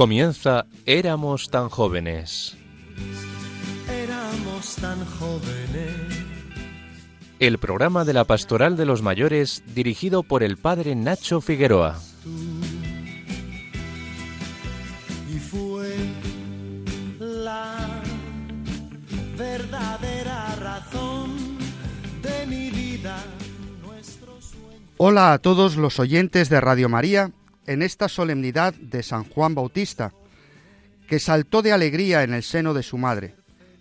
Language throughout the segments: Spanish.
Comienza Éramos tan jóvenes. Éramos tan jóvenes. El programa de la Pastoral de los Mayores dirigido por el Padre Nacho Figueroa. Y fue la verdadera razón de mi vida. Nuestro sueño. Hola a todos los oyentes de Radio María en esta solemnidad de San Juan Bautista, que saltó de alegría en el seno de su madre.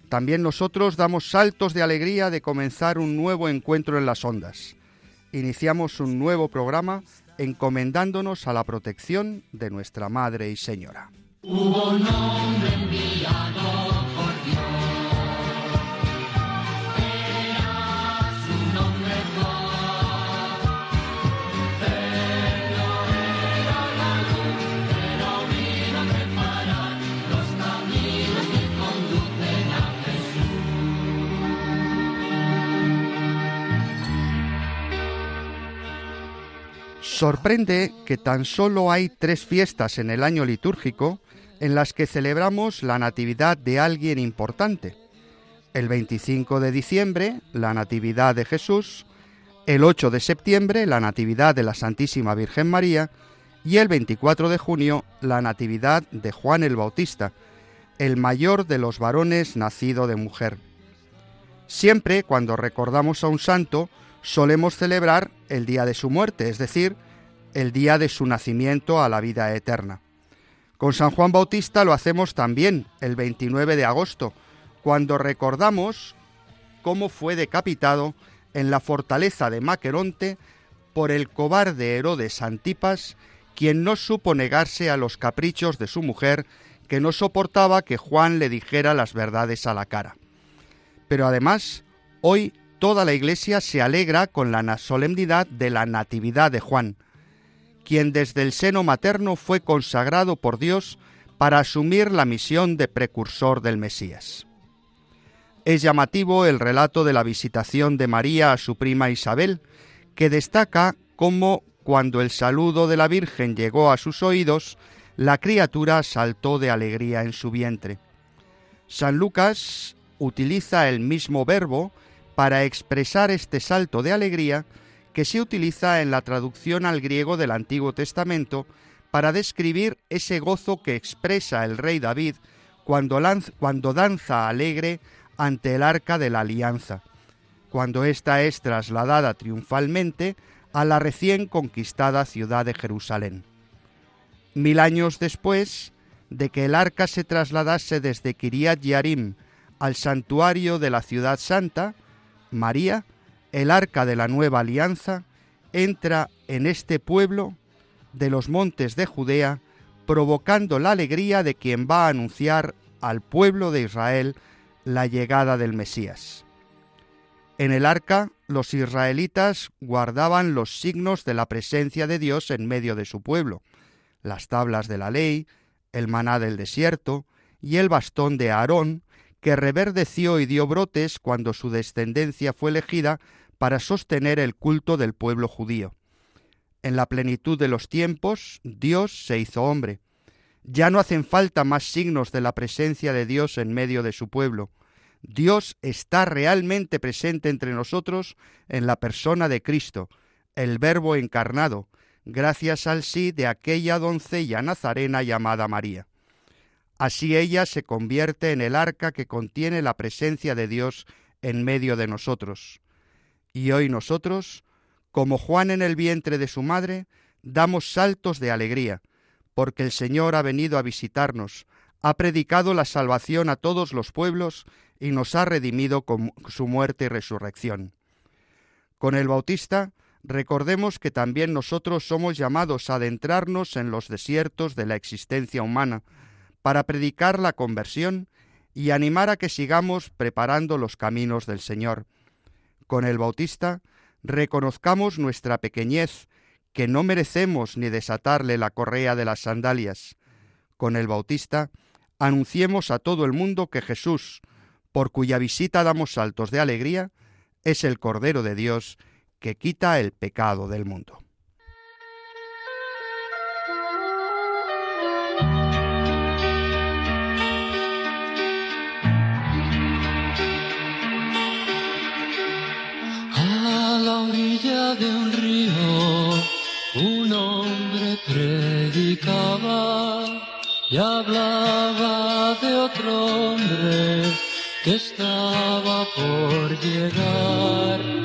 También nosotros damos saltos de alegría de comenzar un nuevo encuentro en las ondas. Iniciamos un nuevo programa encomendándonos a la protección de nuestra Madre y Señora. Sorprende que tan solo hay tres fiestas en el año litúrgico en las que celebramos la Natividad de alguien importante. El 25 de diciembre, la Natividad de Jesús, el 8 de septiembre, la Natividad de la Santísima Virgen María, y el 24 de junio, la Natividad de Juan el Bautista, el mayor de los varones nacido de mujer. Siempre cuando recordamos a un santo, solemos celebrar el día de su muerte, es decir, el día de su nacimiento a la vida eterna. Con San Juan Bautista lo hacemos también el 29 de agosto, cuando recordamos cómo fue decapitado en la fortaleza de Maqueronte por el cobarde Herodes Antipas, quien no supo negarse a los caprichos de su mujer, que no soportaba que Juan le dijera las verdades a la cara. Pero además, hoy toda la Iglesia se alegra con la solemnidad de la Natividad de Juan, quien desde el seno materno fue consagrado por Dios para asumir la misión de precursor del Mesías. Es llamativo el relato de la visitación de María a su prima Isabel, que destaca cómo cuando el saludo de la Virgen llegó a sus oídos, la criatura saltó de alegría en su vientre. San Lucas utiliza el mismo verbo para expresar este salto de alegría que se utiliza en la traducción al griego del Antiguo Testamento para describir ese gozo que expresa el rey David cuando, danza alegre ante el arca de la alianza, cuando ésta es trasladada triunfalmente a la recién conquistada ciudad de Jerusalén. Mil años después de que el arca se trasladase desde Kiriat Yarim al santuario de la ciudad santa, María, el arca de la nueva alianza, entra en este pueblo de los montes de Judea, provocando la alegría de quien va a anunciar al pueblo de Israel la llegada del Mesías. En el arca los israelitas guardaban los signos de la presencia de Dios en medio de su pueblo, las tablas de la ley, el maná del desierto y el bastón de Aarón, que reverdeció y dio brotes cuando su descendencia fue elegida para sostener el culto del pueblo judío. En la plenitud de los tiempos, Dios se hizo hombre. Ya no hacen falta más signos de la presencia de Dios en medio de su pueblo. Dios está realmente presente entre nosotros en la persona de Cristo, el Verbo encarnado, gracias al sí de aquella doncella nazarena llamada María. Así ella se convierte en el arca que contiene la presencia de Dios en medio de nosotros. Y hoy nosotros, como Juan en el vientre de su madre, damos saltos de alegría, porque el Señor ha venido a visitarnos, ha predicado la salvación a todos los pueblos y nos ha redimido con su muerte y resurrección. Con el Bautista, recordemos que también nosotros somos llamados a adentrarnos en los desiertos de la existencia humana, para predicar la conversión y animar a que sigamos preparando los caminos del Señor. Con el Bautista reconozcamos nuestra pequeñez, que no merecemos ni desatarle la correa de las sandalias. Con el Bautista anunciemos a todo el mundo que Jesús, por cuya visita damos saltos de alegría, es el Cordero de Dios que quita el pecado del mundo. Estaba por llegar.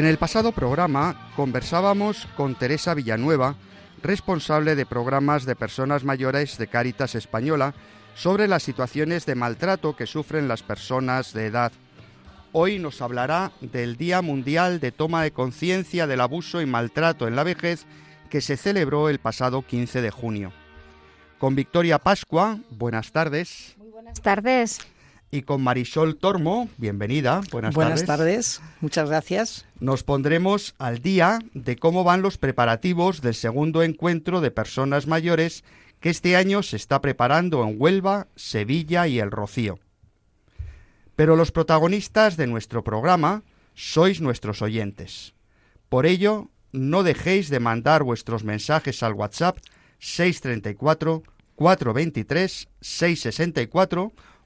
En el pasado programa conversábamos con Teresa Villanueva, responsable de programas de personas mayores de Cáritas Española, sobre las situaciones de maltrato que sufren las personas de edad. Hoy nos hablará del Día Mundial de Toma de Conciencia del Abuso y Maltrato en la Vejez que se celebró el pasado 15 de junio. Con Victoria Pascua, buenas tardes. Buenas tardes. Y con Marisol Tormo, bienvenida. Buenas, Buenas tardes. tardes, muchas gracias. Nos pondremos al día de cómo van los preparativos del segundo encuentro de personas mayores que este año se está preparando en Huelva, Sevilla y El Rocío. Pero los protagonistas de nuestro programa sois nuestros oyentes. Por ello, no dejéis de mandar vuestros mensajes al WhatsApp 634 423 664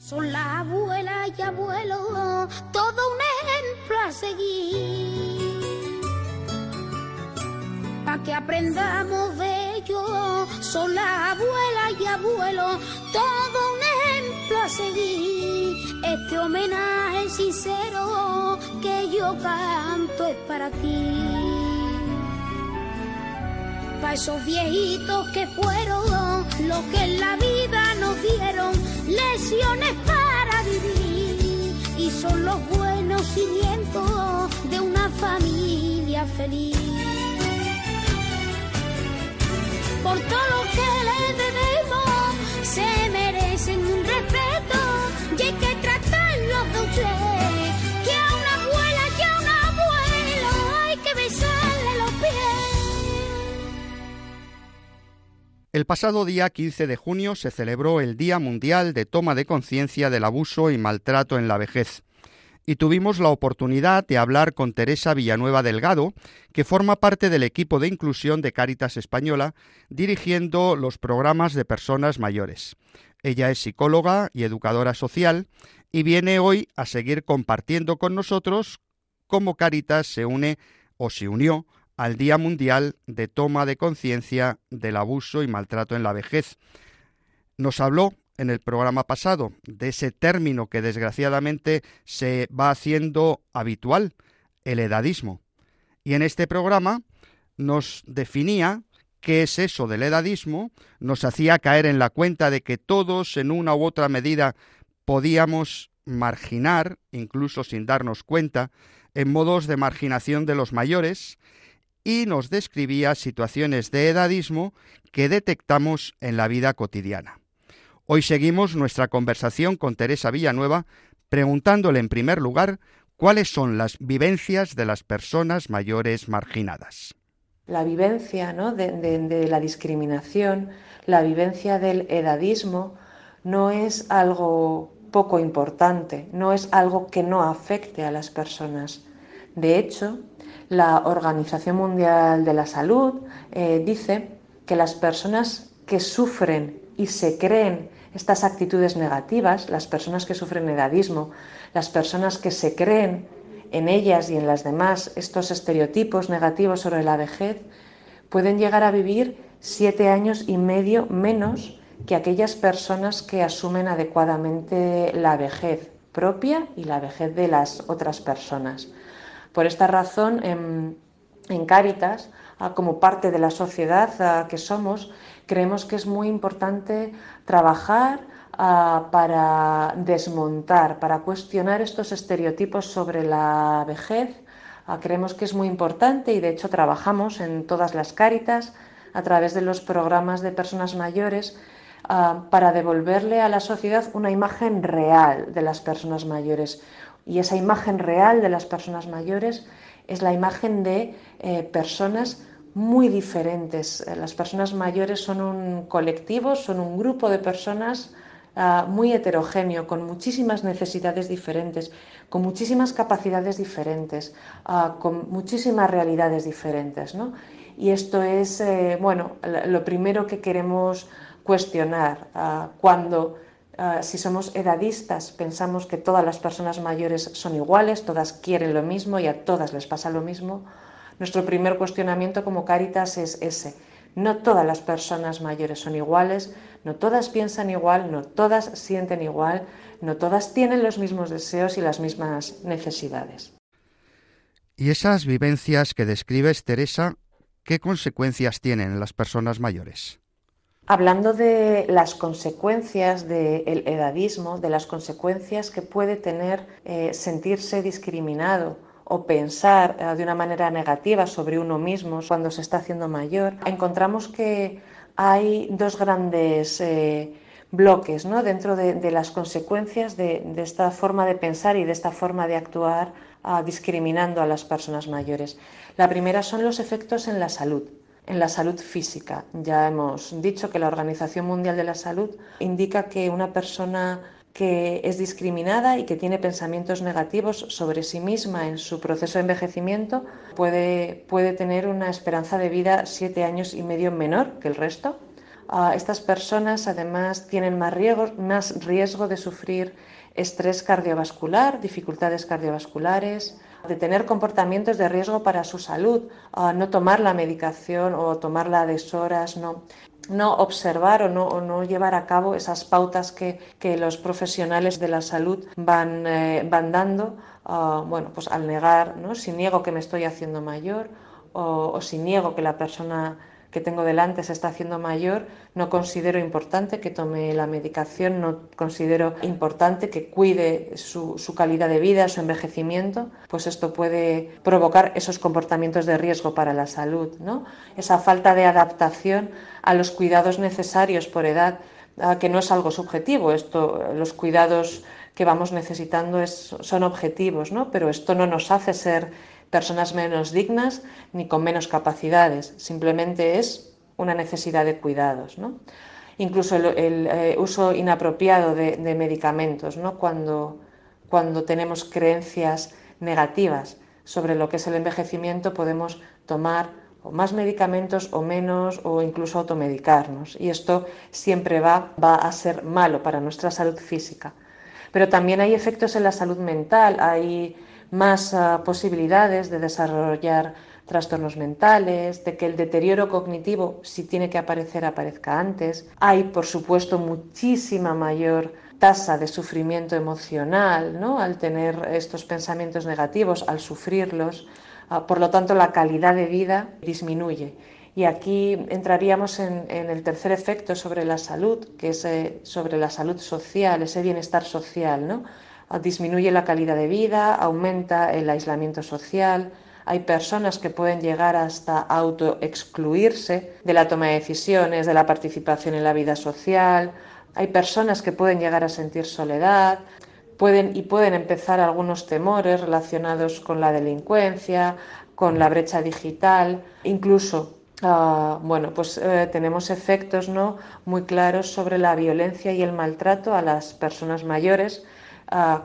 Son la abuela y abuelo, todo un ejemplo a seguir. Pa' que aprendamos de ellos, son la abuela y abuelo, todo un ejemplo a seguir. Este homenaje sincero que yo canto es para ti. Pa' esos viejitos que fueron los que en la vida nos dieron lesiones para vivir y son los buenos cimientos de una familia feliz. Por todo lo que les debemos, se El pasado día 15 de junio se celebró el Día Mundial de Toma de Conciencia del Abuso y Maltrato en la Vejez. Y tuvimos la oportunidad de hablar con Teresa Villanueva Delgado, que forma parte del equipo de inclusión de Cáritas Española, dirigiendo los programas de personas mayores. Ella es psicóloga y educadora social y viene hoy a seguir compartiendo con nosotros cómo Cáritas se une o se unió al Día Mundial de Toma de Conciencia del Abuso y Maltrato en la Vejez. Nos habló en el programa pasado de ese término que desgraciadamente se va haciendo habitual, el edadismo. Y en este programa nos definía qué es eso del edadismo, nos hacía caer en la cuenta de que todos en una u otra medida podíamos marginar, incluso sin darnos cuenta, en modos de marginación de los mayores, y nos describía situaciones de edadismo que detectamos en la vida cotidiana. Hoy seguimos nuestra conversación con Teresa Villanueva preguntándole en primer lugar cuáles son las vivencias de las personas mayores marginadas. La vivencia ¿no? de, de- de la discriminación, la vivencia del edadismo, no es algo poco importante, no es algo que no afecte a las personas. De hecho, la Organización Mundial de la Salud eh, dice que las personas que sufren y se creen estas actitudes negativas, las personas que sufren edadismo, las personas que se creen en ellas y en las demás estos estereotipos negativos sobre la vejez, pueden llegar a vivir siete años y medio menos que aquellas personas que asumen adecuadamente la vejez propia y la vejez de las otras personas. Por esta razón, en, en Cáritas, ah, como parte de la sociedad ah, que somos, creemos que es muy importante trabajar ah, para desmontar, para cuestionar estos estereotipos sobre la vejez creemos que es muy importante y de hecho trabajamos en todas las cáritas a través de los programas de personas mayores para devolverle a la sociedad una imagen real de las personas mayores. Y esa imagen real de las personas mayores es la imagen de eh, personas muy diferentes. Eh, las personas mayores son un colectivo, son un grupo de personas ah, muy heterogéneo, con muchísimas necesidades diferentes, con muchísimas capacidades diferentes, ah, con muchísimas realidades diferentes. ¿no? Y esto es, eh, bueno, lo primero que queremos cuestionar ah, cuando si somos edadistas, pensamos que todas las personas mayores son iguales, todas quieren lo mismo y a todas les pasa lo mismo. Nuestro primer cuestionamiento como Cáritas es ese. No todas las personas mayores son iguales, no todas piensan igual, no todas sienten igual, no todas tienen los mismos deseos y las mismas necesidades. ¿Y esas vivencias que describes, Teresa, qué consecuencias tienen en las personas mayores? Hablando de las consecuencias del edadismo, de las consecuencias que puede tener eh, sentirse discriminado o pensar eh, de una manera negativa sobre uno mismo cuando se está haciendo mayor, encontramos que hay dos grandes eh, bloques ¿no? dentro de, las consecuencias de, esta forma de pensar y de esta forma de actuar ah, discriminando a las personas mayores. La primera son los efectos en la salud en la salud física. Ya hemos dicho que la Organización Mundial de la Salud indica que una persona que es discriminada y que tiene pensamientos negativos sobre sí misma en su proceso de envejecimiento puede, puede tener una esperanza de vida siete años y medio menor que el resto. Uh, estas personas además tienen más riesgo, más riesgo de sufrir estrés cardiovascular, dificultades cardiovasculares, de tener comportamientos de riesgo para su salud, no tomar la medicación o tomarla a deshoras, no no observar o no, llevar a cabo esas pautas que, los profesionales de la salud van, eh, van dando, bueno, pues al negar, ¿no? si niego que me estoy haciendo mayor o si niego que la persona que tengo delante se está haciendo mayor, no considero importante que tome la medicación, no considero importante que cuide su, calidad de vida, su envejecimiento, pues esto puede provocar esos comportamientos de riesgo para la salud, ¿no? Esa falta de adaptación a los cuidados necesarios por edad, que no es algo subjetivo, esto, los cuidados que vamos necesitando son objetivos, ¿no? pero esto no nos hace ser personas menos dignas ni con menos capacidades, simplemente es una necesidad de cuidados. ¿no? Incluso el, eh, uso inapropiado de, medicamentos, ¿no? cuando, cuando tenemos creencias negativas sobre lo que es el envejecimiento, podemos tomar o más medicamentos o menos o incluso automedicarnos. Y esto siempre va, va a ser malo para nuestra salud física. Pero también hay efectos en la salud mental, hay más ah, posibilidades de desarrollar trastornos mentales, de que el deterioro cognitivo, si tiene que aparecer, aparezca antes. Hay, por supuesto, muchísima mayor tasa de sufrimiento emocional ¿no? al tener estos pensamientos negativos, al sufrirlos. Ah, por lo tanto, la calidad de vida disminuye. Y aquí entraríamos en, el tercer efecto sobre la salud, que es eh, sobre la salud social, ese bienestar social. ¿no? Disminuye la calidad de vida, aumenta el aislamiento social. Hay personas que pueden llegar hasta autoexcluirse de la toma de decisiones, de la participación en la vida social. Hay personas que pueden llegar a sentir soledad, pueden y pueden empezar algunos temores relacionados con la delincuencia, con la brecha digital, incluso ah, bueno, pues eh, tenemos efectos ¿no? muy claros sobre la violencia y el maltrato a las personas mayores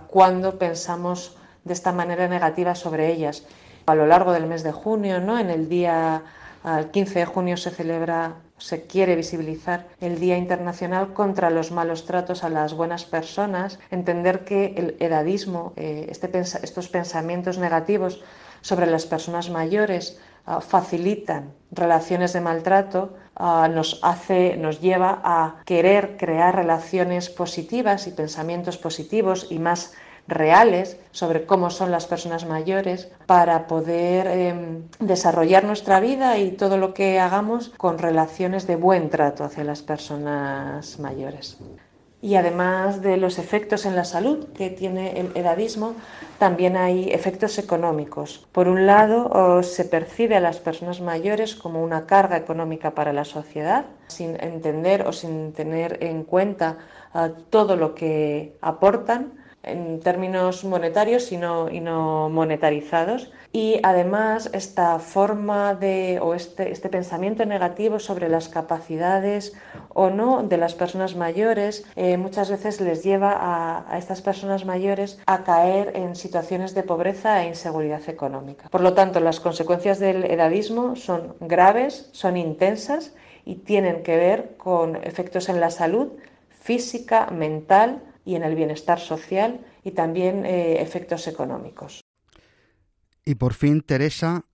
cuando pensamos de esta manera negativa sobre ellas. A lo largo del mes de junio, ¿no? en el día 15 de junio se celebra, se quiere visibilizar el Día Internacional contra los malos tratos a las buenas personas, entender que el edadismo, eh, este estos pensamientos negativos sobre las personas mayores ah, facilitan relaciones de maltrato, ah, nos hace, nos lleva a querer crear relaciones positivas y pensamientos positivos y más reales sobre cómo son las personas mayores para poder em, desarrollar nuestra vida y todo lo que hagamos con relaciones de buen trato hacia las personas mayores. Y además de los efectos en la salud que tiene el edadismo, también hay efectos económicos. Por un lado, se percibe a las personas mayores como una carga económica para la sociedad, sin entender o sin tener en cuenta uh, todo lo que aportan en términos monetarios y no, y no monetarizados. Y además esta forma de, o este, este, pensamiento negativo sobre las capacidades o no de las personas mayores eh, muchas veces les lleva a, a, estas personas mayores a caer en situaciones de pobreza e inseguridad económica. Por lo tanto, las consecuencias del edadismo son graves, son intensas y tienen que ver con efectos en la salud física, mental, y en el bienestar social y también eh, efectos económicos. Y por fin, Teresa,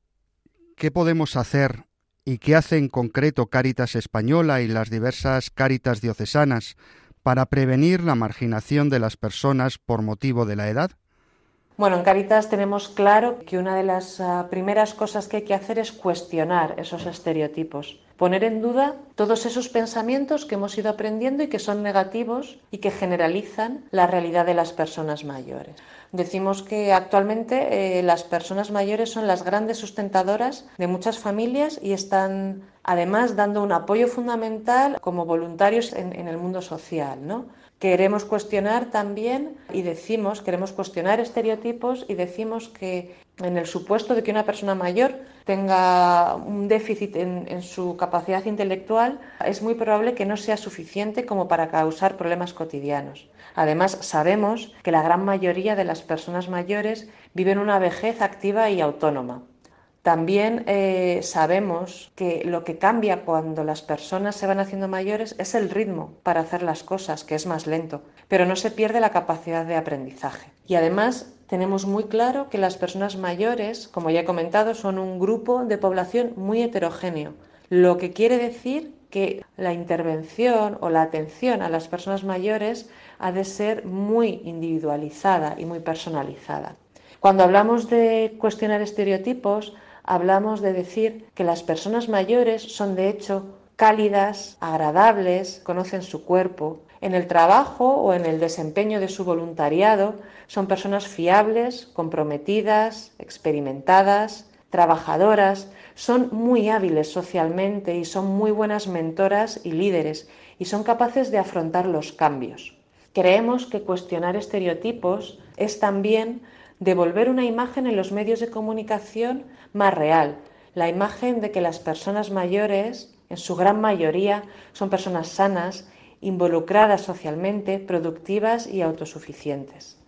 ¿qué podemos hacer y qué hace en concreto Cáritas Española y las diversas Cáritas diocesanas para prevenir la marginación de las personas por motivo de la edad? Bueno, en Caritas tenemos claro que una de las uh, primeras cosas que hay que hacer es cuestionar esos estereotipos poner en duda todos esos pensamientos que hemos ido aprendiendo y que son negativos y que generalizan la realidad de las personas mayores. Decimos que actualmente eh, las personas mayores son las grandes sustentadoras de muchas familias y están además dando un apoyo fundamental como voluntarios en, en el mundo social. ¿no? Queremos cuestionar también y decimos, queremos cuestionar estereotipos y decimos que en el supuesto de que una persona mayor tenga un déficit en, su capacidad intelectual, es muy probable que no sea suficiente como para causar problemas cotidianos. Además, sabemos que la gran mayoría de las personas mayores viven una vejez activa y autónoma. También eh, sabemos que lo que cambia cuando las personas se van haciendo mayores es el ritmo para hacer las cosas, que es más lento, pero no se pierde la capacidad de aprendizaje. Y además tenemos muy claro que las personas mayores, como ya he comentado, son un grupo de población muy heterogéneo, lo que quiere decir que la intervención o la atención a las personas mayores ha de ser muy individualizada y muy personalizada. Cuando hablamos de cuestionar estereotipos, hablamos de decir que las personas mayores son de hecho cálidas, agradables, conocen su cuerpo. En el trabajo o en el desempeño de su voluntariado son personas fiables, comprometidas, experimentadas, trabajadoras, son muy hábiles socialmente y son muy buenas mentoras y líderes y son capaces de afrontar los cambios. Creemos que cuestionar estereotipos es también devolver una imagen en los medios de comunicación más real, la imagen de que las personas mayores, en su gran mayoría, son personas sanas, involucradas socialmente, productivas y autosuficientes.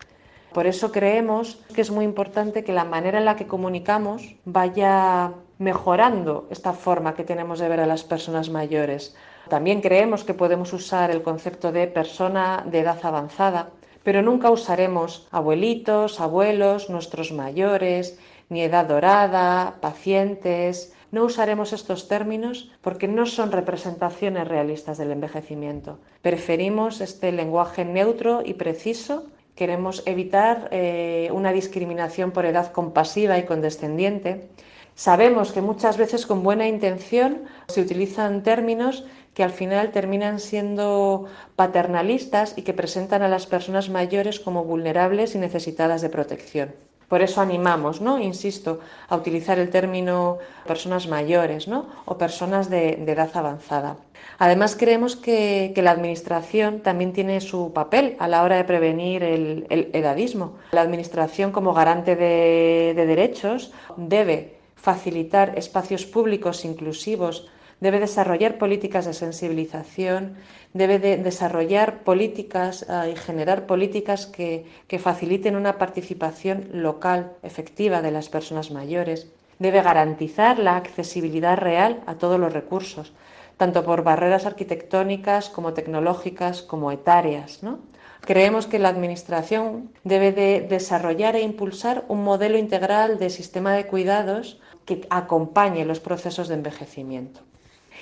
Por eso creemos que es muy importante que la manera en la que comunicamos vaya mejorando esta forma que tenemos de ver a las personas mayores. También creemos que podemos usar el concepto de persona de edad avanzada pero nunca usaremos abuelitos, abuelos, nuestros mayores, ni edad dorada, pacientes. No usaremos estos términos porque no son representaciones realistas del envejecimiento. Preferimos este lenguaje neutro y preciso. Queremos evitar eh, una discriminación por edad compasiva y condescendiente. Sabemos que muchas veces con buena intención se utilizan términos que al final terminan siendo paternalistas y que presentan a las personas mayores como vulnerables y necesitadas de protección. Por eso animamos, ¿no? Insisto, a utilizar el término personas mayores, ¿no? O personas de, edad avanzada. Además, creemos que, la Administración también tiene su papel a la hora de prevenir el, el edadismo. La Administración, como garante de, de derechos, debe facilitar espacios públicos inclusivos debe desarrollar políticas de sensibilización, debe de desarrollar políticas uh, y generar políticas que, que faciliten una participación local efectiva de las personas mayores, debe garantizar la accesibilidad real a todos los recursos, tanto por barreras arquitectónicas como tecnológicas como etarias. ¿no? Creemos que la Administración debe de desarrollar e impulsar un modelo integral de sistema de cuidados que acompañe los procesos de envejecimiento.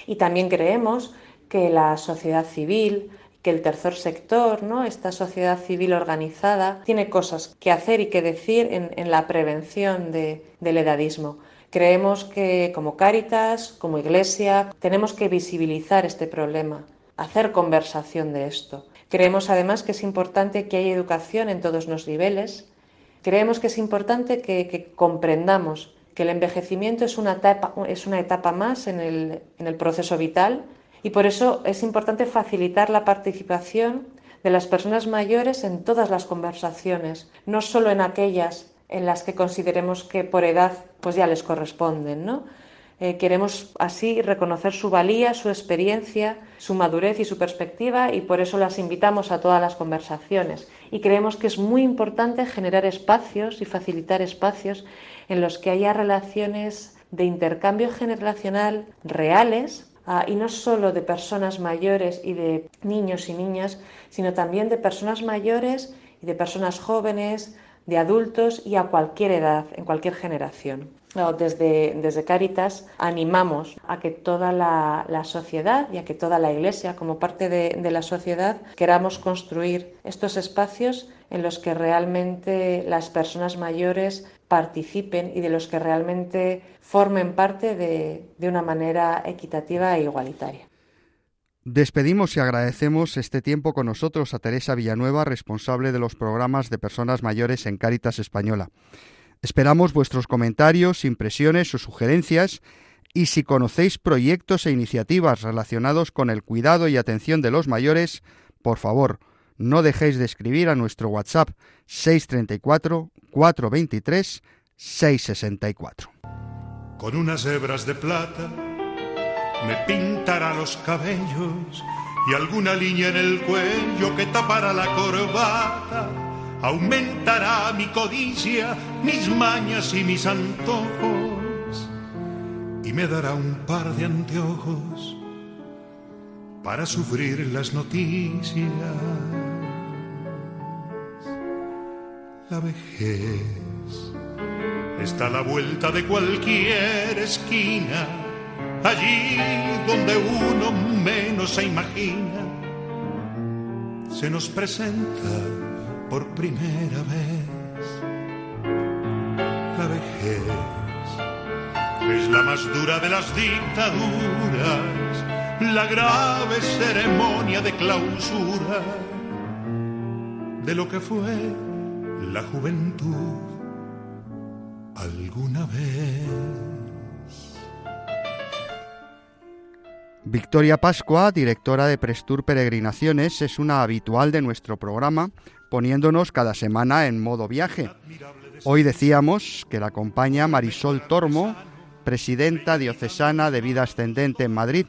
Y también creemos que la sociedad civil, que el tercer sector, ¿no? esta sociedad civil organizada, tiene cosas que hacer y que decir en, en la prevención de, del edadismo. Creemos que como Cáritas, como Iglesia, tenemos que visibilizar este problema, hacer conversación de esto. Creemos además que es importante que haya educación en todos los niveles. Creemos que es importante que, que comprendamos que el envejecimiento es una etapa, es una etapa más en el, en el proceso vital y por eso es importante facilitar la participación de las personas mayores en todas las conversaciones, no solo en aquellas en las que consideremos que por edad pues ya les corresponden, ¿no? Eh, queremos así reconocer su valía, su experiencia, su madurez y su perspectiva y por eso las invitamos a todas las conversaciones. Y creemos que es muy importante generar espacios y facilitar espacios en los que haya relaciones de intercambio generacional reales ah, y no solo de personas mayores y de niños y niñas, sino también de personas mayores y de personas jóvenes, de adultos y a cualquier edad, en cualquier generación. Desde, desde Cáritas animamos a que toda la, sociedad y a que toda la Iglesia, como parte de, de la sociedad, queramos construir estos espacios en los que realmente las personas mayores participen y de los que realmente formen parte de, de una manera equitativa e igualitaria. Despedimos y agradecemos este tiempo con nosotros a Teresa Villanueva, responsable de los programas de personas mayores en Cáritas Española. Esperamos vuestros comentarios, impresiones o sugerencias y si conocéis proyectos e iniciativas relacionados con el cuidado y atención de los mayores, por favor, no dejéis de escribir a nuestro WhatsApp 634 423 664. Con unas hebras de plata me pintará los cabellos y alguna línea en el cuello que tapará la corbata. Aumentará mi codicia, mis mañas y mis antojos y me dará un par de anteojos para sufrir las noticias. La vejez está a la vuelta de cualquier esquina allí donde uno menos se imagina, se nos presenta por primera vez la vejez. Es la más dura de las dictaduras, la grave ceremonia de clausura de lo que fue la juventud alguna vez. Victoria Pascua, directora de Prestur Peregrinaciones, es una habitual de nuestro programa, poniéndonos cada semana en modo viaje. Hoy decíamos que la acompaña Marisol Tormo, presidenta diocesana de Vida Ascendente en Madrid.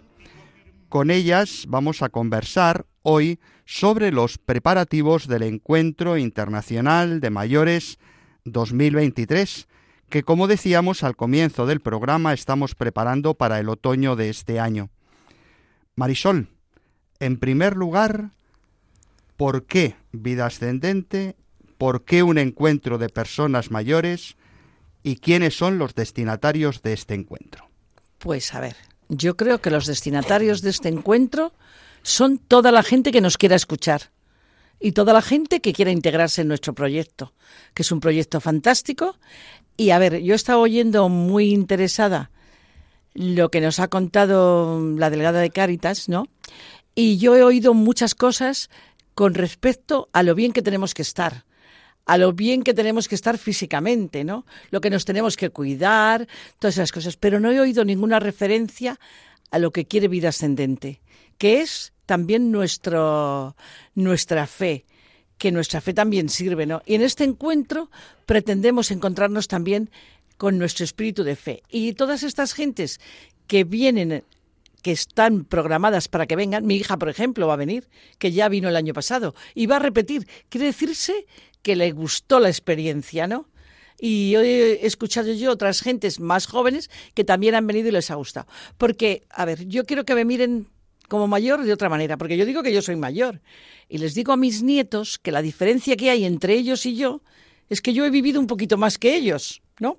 Con ellas vamos a conversar hoy sobre los preparativos del Encuentro Internacional de Mayores 2023, que como decíamos al comienzo del programa estamos preparando para el otoño de este año. Marisol, en primer lugar, ¿por qué vida ascendente? ¿Por qué un encuentro de personas mayores? ¿Y quiénes son los destinatarios de este encuentro? Pues a ver, yo creo que los destinatarios de este encuentro son toda la gente que nos quiera escuchar y toda la gente que quiera integrarse en nuestro proyecto, que es un proyecto fantástico. Y a ver, yo he estado oyendo muy interesada lo que nos ha contado la delegada de Cáritas, ¿no? Y yo he oído muchas cosas con respecto a lo bien que tenemos que estar, a lo bien que tenemos que estar físicamente, ¿no? Lo que nos tenemos que cuidar, todas esas cosas, pero no he oído ninguna referencia a lo que quiere vida ascendente, que es también nuestro nuestra fe, que nuestra fe también sirve, ¿no? Y en este encuentro pretendemos encontrarnos también con nuestro espíritu de fe. Y todas estas gentes que vienen, que están programadas para que vengan, mi hija, por ejemplo, va a venir, que ya vino el año pasado, y va a repetir. Quiere decirse que le gustó la experiencia, ¿no? Y he escuchado yo otras gentes más jóvenes que también han venido y les ha gustado. Porque, a ver, yo quiero que me miren como mayor de otra manera, porque yo digo que yo soy mayor. Y les digo a mis nietos que la diferencia que hay entre ellos y yo es que yo he vivido un poquito más que ellos, ¿no?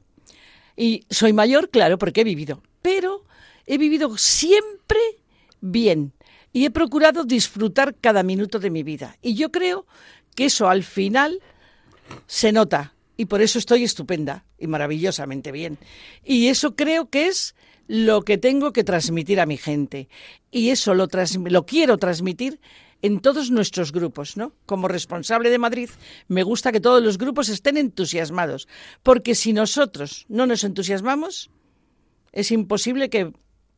Y soy mayor, claro, porque he vivido, pero he vivido siempre bien y he procurado disfrutar cada minuto de mi vida. Y yo creo que eso al final se nota y por eso estoy estupenda y maravillosamente bien. Y eso creo que es lo que tengo que transmitir a mi gente. Y eso lo, lo quiero transmitir en todos nuestros grupos, ¿no? Como responsable de Madrid, me gusta que todos los grupos estén entusiasmados, porque si nosotros no nos entusiasmamos, es imposible que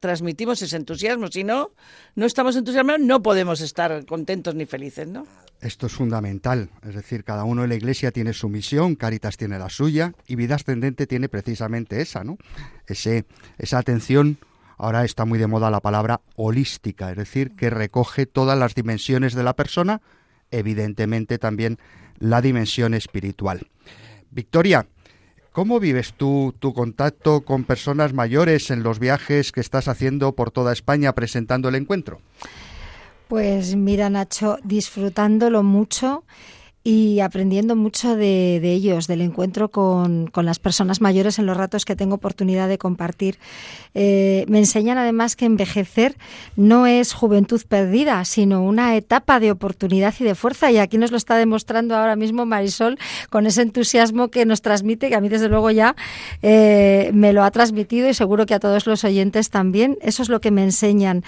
transmitimos ese entusiasmo. Si no, no estamos entusiasmados, no podemos estar contentos ni felices, ¿no? Esto es fundamental, es decir, cada uno en la Iglesia tiene su misión, Caritas tiene la suya y Vida Ascendente tiene precisamente esa, ¿no? Ese, esa atención, ahora está muy de moda la palabra holística, es decir, que recoge todas las dimensiones de la persona, evidentemente también la dimensión espiritual. Victoria, ¿cómo vives tú tu contacto con personas mayores en los viajes que estás haciendo por toda España presentando el encuentro? Pues mira, Nacho, disfrutándolo mucho y aprendiendo mucho de, ellos, del encuentro con, con, las personas mayores en los ratos que tengo oportunidad de compartir. Eh, me enseñan además que envejecer no es juventud perdida, sino una etapa de oportunidad y de fuerza. Y aquí nos lo está demostrando ahora mismo Marisol con ese entusiasmo que nos transmite, que a mí desde luego ya eh, me lo ha transmitido y seguro que a todos los oyentes también. Eso es lo que me enseñan.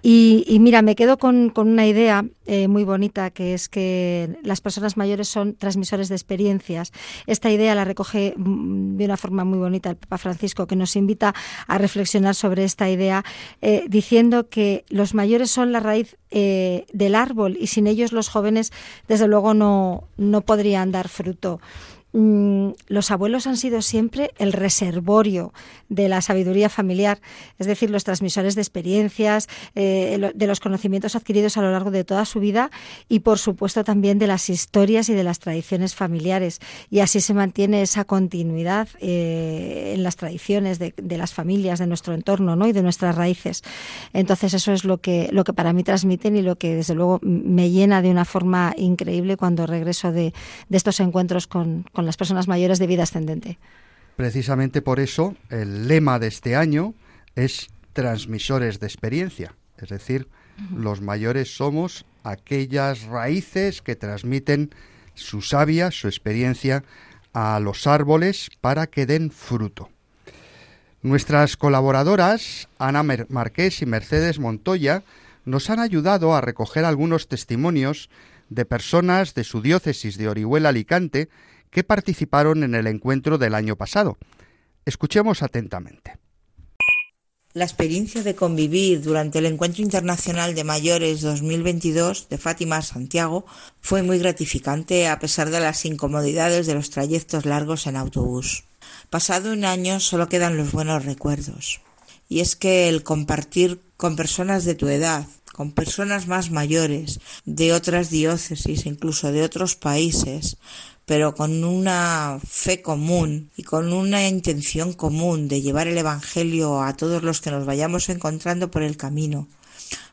Y, y mira, me quedo con, con una idea eh, muy bonita, que es que las personas mayores son transmisores de experiencias. Esta idea la recoge mm, de una forma muy bonita el Papa Francisco, que nos invita a reflexionar sobre esta idea, eh, diciendo que los mayores son la raíz eh, del árbol y sin ellos los jóvenes, desde luego, no, no podrían dar fruto los abuelos han sido siempre el reservorio de la sabiduría familiar, es decir, los transmisores de experiencias, eh, de los conocimientos adquiridos a lo largo de toda su vida y, por supuesto, también de las historias y de las tradiciones familiares. Y así se mantiene esa continuidad eh, en las tradiciones de, las familias, de nuestro entorno ¿no? y de nuestras raíces. Entonces, eso es lo que, lo que para mí transmiten y lo que, desde luego, me llena de una forma increíble cuando regreso de, de estos encuentros con las personas mayores de vida ascendente. Precisamente por eso el lema de este año es transmisores de experiencia, es decir, uh -huh. los mayores somos aquellas raíces que transmiten su savia, su experiencia a los árboles para que den fruto. Nuestras colaboradoras, Ana Marqués y Mercedes Montoya, nos han ayudado a recoger algunos testimonios de personas de su diócesis de Orihuela Alicante que participaron en el encuentro del año pasado. Escuchemos atentamente. La experiencia de convivir durante el Encuentro Internacional de Mayores 2022 de Fátima Santiago fue muy gratificante a pesar de las incomodidades de los trayectos largos en autobús. Pasado un año solo quedan los buenos recuerdos. Y es que el compartir con personas de tu edad, con personas más mayores, de otras diócesis, incluso de otros países, pero con una fe común y con una intención común de llevar el Evangelio a todos los que nos vayamos encontrando por el camino.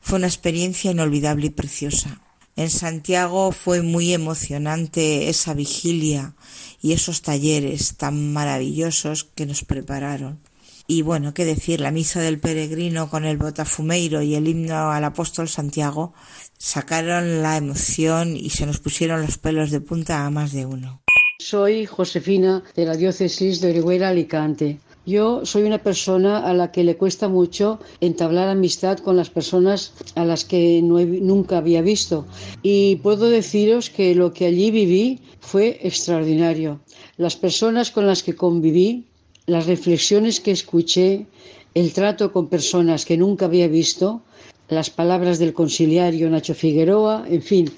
Fue una experiencia inolvidable y preciosa. En Santiago fue muy emocionante esa vigilia y esos talleres tan maravillosos que nos prepararon. Y bueno, qué decir, la misa del peregrino con el botafumeiro y el himno al apóstol Santiago sacaron la emoción y se nos pusieron los pelos de punta a más de uno. Soy Josefina de la diócesis de Orihuela Alicante. Yo soy una persona a la que le cuesta mucho entablar amistad con las personas a las que nunca había visto. Y puedo deciros que lo que allí viví fue extraordinario. Las personas con las que conviví las reflexiones que escuché, el trato con personas que nunca había visto, las palabras del conciliario Nacho Figueroa, en fin,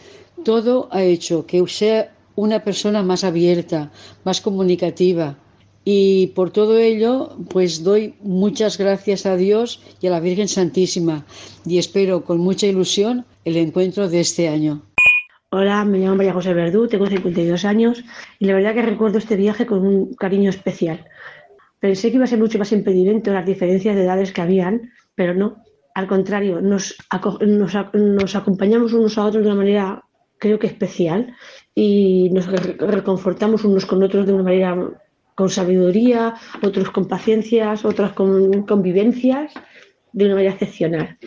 todo ha hecho que sea una persona más abierta, más comunicativa. Y por todo ello, pues doy muchas gracias a Dios y a la Virgen Santísima y espero con mucha ilusión el encuentro de este año. Hola, me llamo María José Verdú, tengo 52 años y la verdad que recuerdo este viaje con un cariño especial. Pensé que iba a ser mucho más impedimento las diferencias de edades que habían, pero no. Al contrario, nos, nos, acompañamos unos a otros de una manera, creo que especial, y nos reconfortamos unos con otros de una manera con sabiduría, otros con paciencias, otras con convivencias, de una manera excepcional.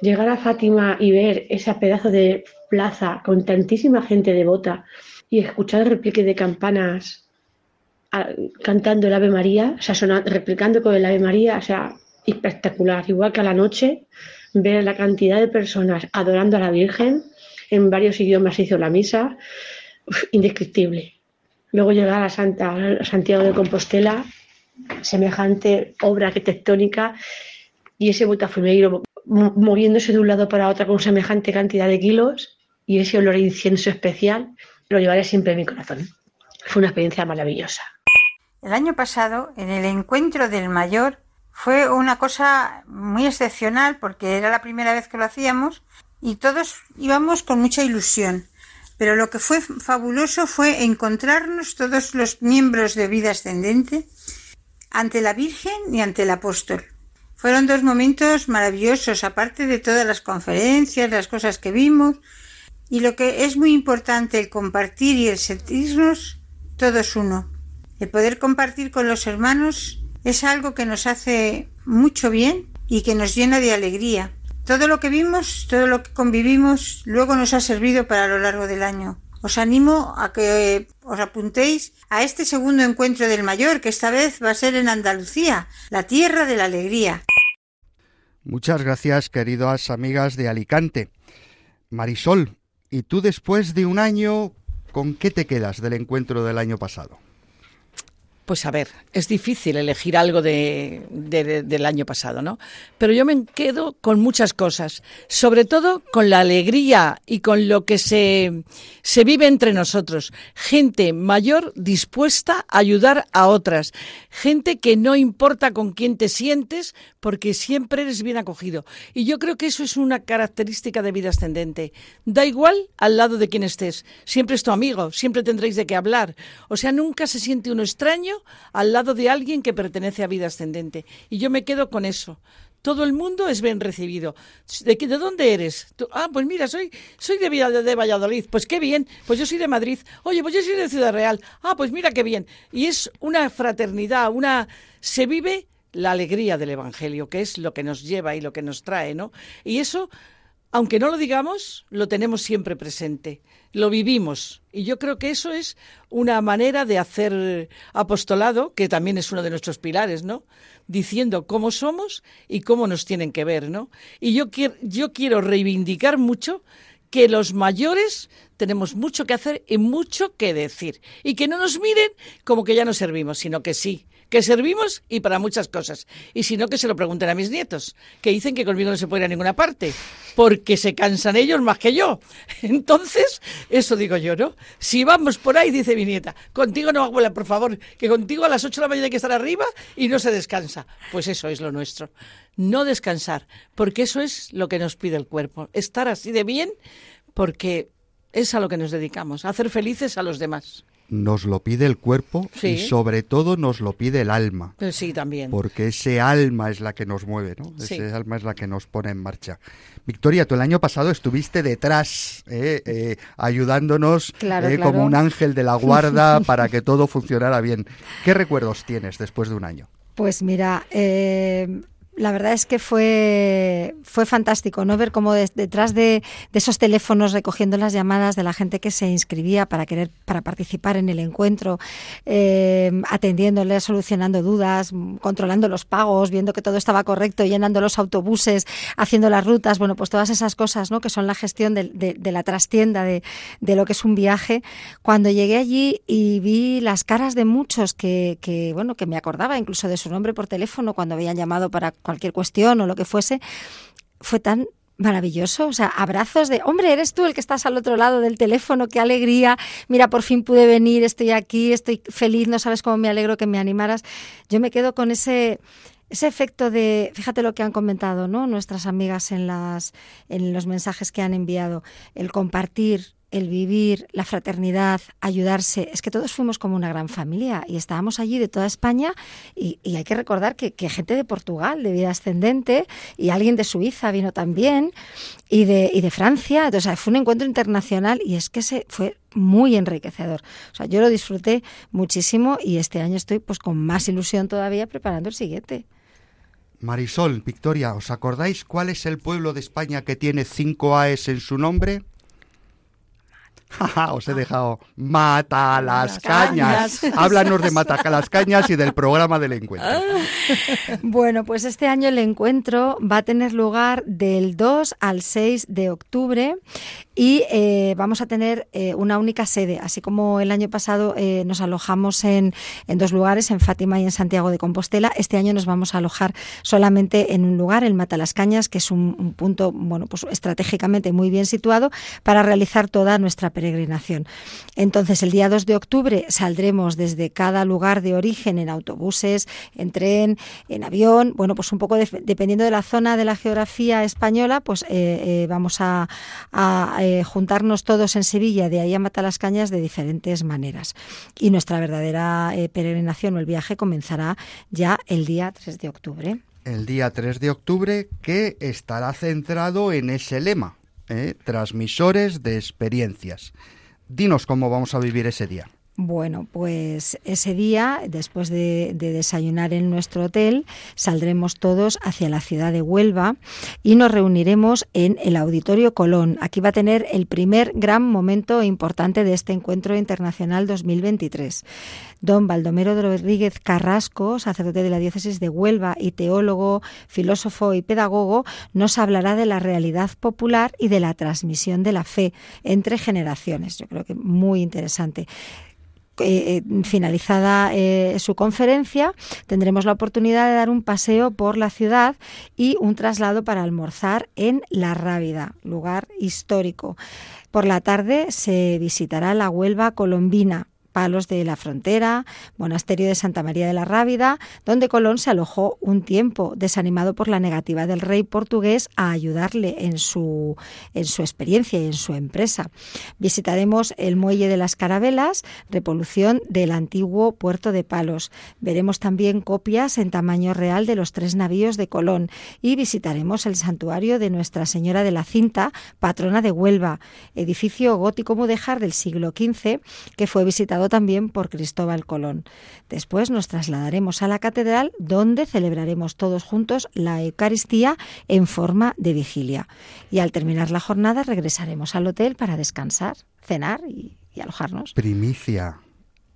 Llegar a Fátima y ver ese pedazo de plaza con tantísima gente devota y escuchar el replique de campanas cantando el Ave María, o sea, sonando, replicando con el Ave María, o sea, espectacular. Igual que a la noche, ver la cantidad de personas adorando a la Virgen en varios idiomas hizo la misa, indescriptible. Luego llegar a, Santa, Santiago de Compostela, semejante obra arquitectónica y ese botafumeiro mo- moviéndose de un lado para otro con semejante cantidad de kilos y ese olor a incienso especial, lo llevaré siempre en mi corazón. Fue una experiencia maravillosa. El año pasado, en el encuentro del mayor, fue una cosa muy excepcional porque era la primera vez que lo hacíamos y todos íbamos con mucha ilusión. Pero lo que fue fabuloso fue encontrarnos todos los miembros de vida ascendente ante la Virgen y ante el apóstol. Fueron dos momentos maravillosos, aparte de todas las conferencias, las cosas que vimos, y lo que es muy importante, el compartir y el sentirnos todos uno. El poder compartir con los hermanos es algo que nos hace mucho bien y que nos llena de alegría. Todo lo que vimos, todo lo que convivimos, luego nos ha servido para lo largo del año. Os animo a que os apuntéis a este segundo encuentro del mayor, que esta vez va a ser en Andalucía, la tierra de la alegría. Muchas gracias, queridas amigas de Alicante. Marisol, ¿y tú después de un año, con qué te quedas del encuentro del año pasado? Pues a ver, es difícil elegir algo de, de- de- del año pasado, ¿no? Pero yo me quedo con muchas cosas, sobre todo con la alegría y con lo que se, se vive entre nosotros. Gente mayor dispuesta a ayudar a otras. Gente que no importa con quién te sientes porque siempre eres bien acogido. Y yo creo que eso es una característica de vida ascendente. Da igual al lado de quien estés. Siempre es tu amigo, siempre tendréis de qué hablar. O sea, nunca se siente uno extraño al lado de alguien que pertenece a vida ascendente. Y yo me quedo con eso. Todo el mundo es bien recibido. ¿De, de dónde eres? Ah, pues mira, soy, soy de, Villa- de Valladolid. Pues qué bien. Pues yo soy de Madrid. Oye, pues yo soy de Ciudad Real. Ah, pues mira qué bien. Y es una fraternidad, una... Se vive la alegría del Evangelio, que es lo que nos lleva y lo que nos trae, ¿no? Y eso, aunque no lo digamos, lo tenemos siempre presente, lo vivimos. Y yo creo que eso es una manera de hacer apostolado, que también es uno de nuestros pilares, ¿no? Diciendo cómo somos y cómo nos tienen que ver, ¿no? Y yo quiero, yo quiero reivindicar mucho que los mayores tenemos mucho que hacer y mucho que decir. Y que no nos miren como que ya no servimos, sino que sí, que servimos y para muchas cosas. Y si no, que se lo pregunten a mis nietos, que dicen que conmigo no se puede ir a ninguna parte, porque se cansan ellos más que yo. Entonces, eso digo yo, ¿no? Si vamos por ahí, dice mi nieta, contigo no, abuela, por favor, que contigo a las 8 de la mañana hay que estar arriba y no se descansa. Pues eso es lo nuestro. No descansar, porque eso es lo que nos pide el cuerpo. Estar así de bien, porque es a lo que nos dedicamos, a hacer felices a los demás. Nos lo pide el cuerpo Sí. y sobre todo nos lo pide el alma. Pero sí, también. Porque ese alma es la que nos mueve, ¿no? Sí. Ese alma es la que nos pone en marcha. Victoria, tú el año pasado estuviste detrás, ¿eh? Eh, ayudándonos Claro, eh, claro. como un ángel de la guarda para que todo funcionara bien. ¿Qué recuerdos tienes después de un año? Pues mira, eh, la verdad es que fue, fue fantástico, ¿no? Ver cómo detrás de, esos teléfonos recogiendo las llamadas de la gente que se inscribía para querer, para participar en el encuentro, eh, atendiéndoles, solucionando dudas, controlando los pagos, viendo que todo estaba correcto, llenando los autobuses, haciendo las rutas, bueno, pues todas esas cosas, ¿no? Que son la gestión de, de- la trastienda de lo que es un viaje. Cuando llegué allí y vi las caras de muchos que, que, bueno, que me acordaba incluso de su nombre por teléfono cuando habían llamado para cualquier cuestión o lo que fuese, fue tan maravilloso, o sea, abrazos de, hombre, eres tú el que estás al otro lado del teléfono, qué alegría, mira, por fin pude venir, estoy aquí, estoy feliz, no sabes cómo me alegro que me animaras. Yo me quedo con ese ese efecto de, fíjate lo que han comentado, ¿no? Nuestras amigas en las en los mensajes que han enviado, el compartir, el vivir, la fraternidad, ayudarse. Es que todos fuimos como una gran familia y estábamos allí de toda España y, hay que recordar que, que gente de Portugal, de vida ascendente, y alguien de Suiza vino también y de, y de Francia. Entonces fue un encuentro internacional y es que se fue muy enriquecedor. O sea, yo lo disfruté muchísimo y este año estoy pues con más ilusión todavía preparando el siguiente. Marisol, Victoria, ¿os acordáis cuál es el pueblo de España que tiene cinco AES en su nombre? Os he dejado Mata las Las cañas. cañas. Háblanos de Mata las cañas y del programa del encuentro. Bueno, pues este año el encuentro va a tener lugar del 2 al 6 de octubre y eh, vamos a tener eh, una única sede, así como el año pasado eh, nos alojamos en, en dos lugares, en Fátima y en Santiago de Compostela. Este año nos vamos a alojar solamente en un lugar, en Matalascañas, que es un, un punto, bueno, pues estratégicamente muy bien situado para realizar toda nuestra peregrinación. Entonces, el día 2 de octubre saldremos desde cada lugar de origen en autobuses, en tren, en avión, bueno, pues un poco de- dependiendo de la zona de la geografía española, pues eh, eh, vamos a, eh, juntarnos todos en Sevilla, de ahí a Matalascañas, de diferentes maneras. Y nuestra verdadera peregrinación o el viaje comenzará ya el día 3 de octubre. El día 3 de octubre que estará centrado en ese lema, ¿eh? transmisores de experiencias. Dinos cómo vamos a vivir ese día. Bueno, pues ese día, después de, de desayunar en nuestro hotel, saldremos todos hacia la ciudad de Huelva y nos reuniremos en el Auditorio Colón. Aquí va a tener el primer gran momento importante de este encuentro internacional 2023. Don Baldomero Rodríguez Carrasco, sacerdote de la diócesis de Huelva y teólogo, filósofo y pedagogo, nos hablará de la realidad popular y de la transmisión de la fe entre generaciones. Yo creo que muy interesante. Eh, eh, finalizada eh, su conferencia, tendremos la oportunidad de dar un paseo por la ciudad y un traslado para almorzar en La Rábida, lugar histórico. Por la tarde se visitará la Huelva colombina, Palos de la Frontera, Monasterio de Santa María de la Rábida, donde Colón se alojó un tiempo, desanimado por la negativa del rey portugués a ayudarle en su, en su experiencia y en su empresa. Visitaremos el Muelle de las Carabelas, repolución del antiguo puerto de Palos. Veremos también copias en tamaño real de los tres navíos de Colón y visitaremos el santuario de Nuestra Señora de la Cinta, patrona de Huelva, edificio gótico mudéjar del siglo XV que fue visitado también por Cristóbal Colón. Después nos trasladaremos a la catedral donde celebraremos todos juntos la Eucaristía en forma de vigilia. Y al terminar la jornada regresaremos al hotel para descansar, cenar y, alojarnos. Primicia,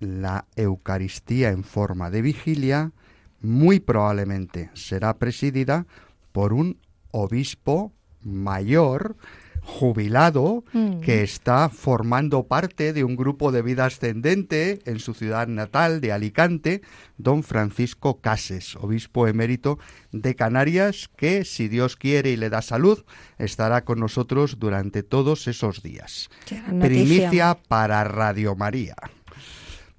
la Eucaristía en forma de vigilia muy probablemente será presidida por un obispo mayor jubilado Mm. que está formando parte de un grupo de vida ascendente en su ciudad natal de Alicante, don Francisco Cases, obispo emérito de Canarias, que si Dios quiere y le da salud, estará con nosotros durante todos esos días. Primicia para Radio María.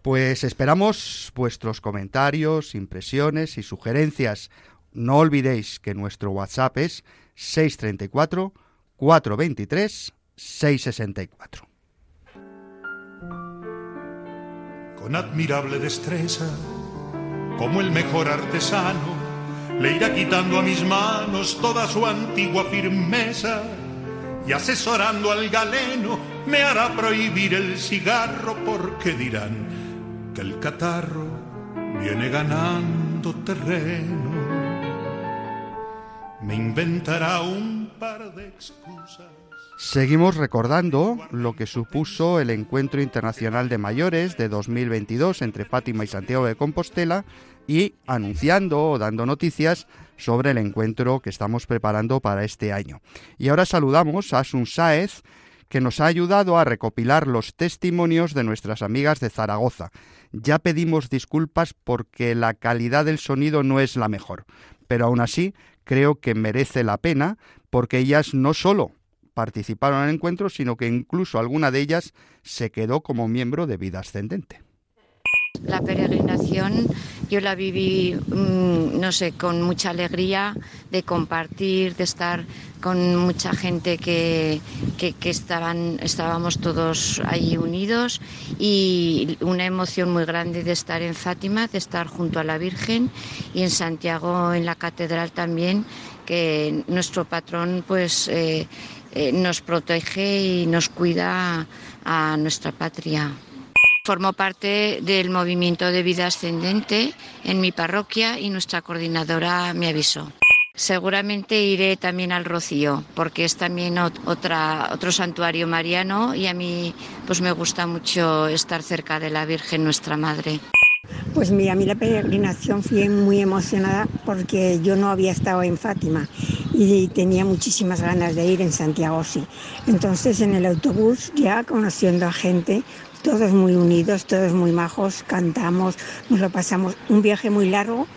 Pues esperamos vuestros comentarios, impresiones y sugerencias. No olvidéis que nuestro WhatsApp es 634 423 664. Con admirable destreza, como el mejor artesano, le irá quitando a mis manos toda su antigua firmeza y asesorando al galeno me hará prohibir el cigarro porque dirán que el catarro viene ganando terreno. Me inventará un Seguimos recordando lo que supuso el Encuentro Internacional de Mayores de 2022 entre Fátima y Santiago de Compostela y anunciando o dando noticias sobre el encuentro que estamos preparando para este año. Y ahora saludamos a Asun Sáez, que nos ha ayudado a recopilar los testimonios de nuestras amigas de Zaragoza. Ya pedimos disculpas porque la calidad del sonido no es la mejor, pero aún así creo que merece la pena porque ellas no solo participaron en el encuentro, sino que incluso alguna de ellas se quedó como miembro de vida ascendente. La peregrinación yo la viví, mm, no sé, con mucha alegría de compartir, de estar con mucha gente que, que, que estaban, estábamos todos allí unidos y una emoción muy grande de estar en Fátima, de estar junto a la Virgen y en Santiago, en la catedral también, que nuestro patrón pues eh, eh, nos protege y nos cuida a nuestra patria. Formo parte del movimiento de vida ascendente en mi parroquia y nuestra coordinadora me avisó. seguramente iré también al Rocío, porque es también ot- otra, otro santuario mariano y a mí pues me gusta mucho estar cerca de la Virgen nuestra Madre. Pues mira, a mí la peregrinación fui muy emocionada porque yo no había estado en Fátima y tenía muchísimas ganas de ir en Santiago, sí. Entonces en el autobús, ya conociendo a gente, todos muy unidos, todos muy majos, cantamos, nos lo pasamos. Un viaje muy largo,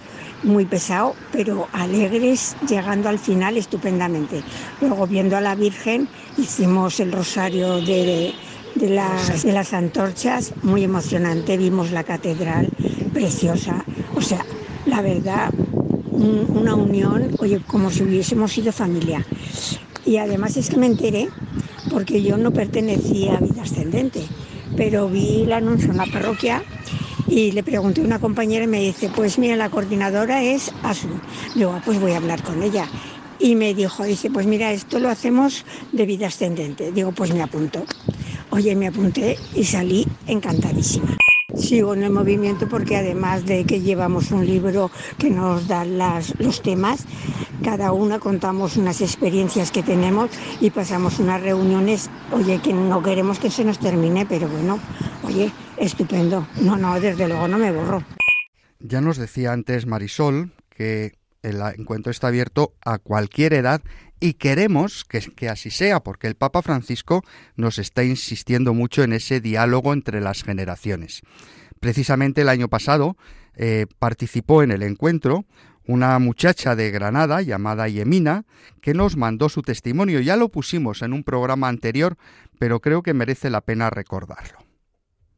muy pesado, pero alegres, llegando al final estupendamente. Luego viendo a la Virgen, hicimos el rosario de, de las, de las antorchas, muy emocionante, vimos la catedral preciosa, o sea, la verdad, un- una unión, oye, como si hubiésemos sido familia. Y además es que me enteré, porque yo no pertenecía a Vida Ascendente, pero vi el anuncio en la parroquia y le pregunté a una compañera y me dice, pues mira, la coordinadora es Asu. Digo, "Ah, pues voy a hablar con ella. Y me dijo, dice, pues mira, esto lo hacemos de vida ascendente. Digo, pues me apunto. Oye, me apunté y salí encantadísima. Sigo en el movimiento porque además de que llevamos un libro que nos da los temas, cada una contamos unas experiencias que tenemos y pasamos unas reuniones, oye, que no queremos que se nos termine, pero bueno, oye, estupendo. No, no, desde luego no me borro. Ya nos decía antes Marisol que el encuentro está abierto a cualquier edad y queremos que, que así sea, porque el Papa Francisco nos está insistiendo mucho en ese diálogo entre las generaciones. Precisamente el año pasado eh, participó en el encuentro una muchacha de Granada llamada Yemina que nos mandó su testimonio. Ya lo pusimos en un programa anterior, pero creo que merece la pena recordarlo.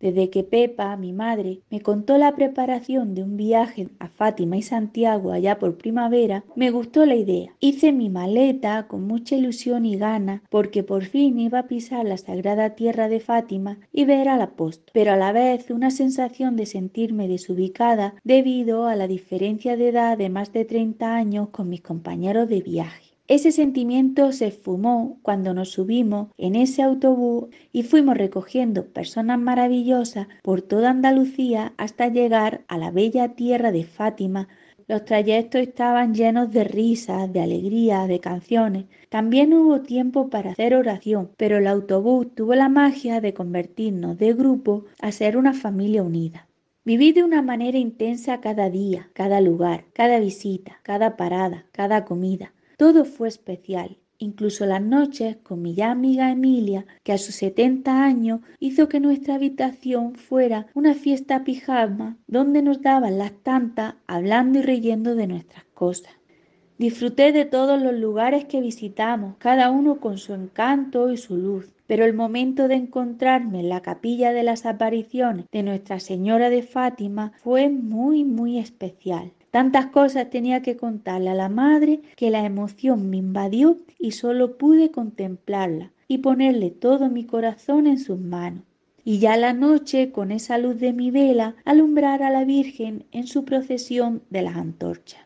Desde que Pepa, mi madre, me contó la preparación de un viaje a Fátima y Santiago allá por primavera, me gustó la idea. Hice mi maleta con mucha ilusión y gana porque por fin iba a pisar la sagrada tierra de Fátima y ver al apóstol, pero a la vez una sensación de sentirme desubicada debido a la diferencia de edad de más de 30 años con mis compañeros de viaje. Ese sentimiento se esfumó cuando nos subimos en ese autobús y fuimos recogiendo personas maravillosas por toda Andalucía hasta llegar a la bella tierra de Fátima. Los trayectos estaban llenos de risas, de alegría, de canciones. También hubo tiempo para hacer oración, pero el autobús tuvo la magia de convertirnos de grupo a ser una familia unida. Viví de una manera intensa cada día, cada lugar, cada visita, cada parada, cada comida. Todo fue especial, incluso las noches con mi ya amiga Emilia, que a sus 70 años hizo que nuestra habitación fuera una fiesta pijama donde nos daban las tantas hablando y riendo de nuestras cosas. Disfruté de todos los lugares que visitamos, cada uno con su encanto y su luz, pero el momento de encontrarme en la capilla de las apariciones de Nuestra Señora de Fátima fue muy, muy especial. Tantas cosas tenía que contarle a la madre que la emoción me invadió y solo pude contemplarla y ponerle todo mi corazón en sus manos. Y ya la noche, con esa luz de mi vela, alumbrar a la Virgen en su procesión de las antorchas.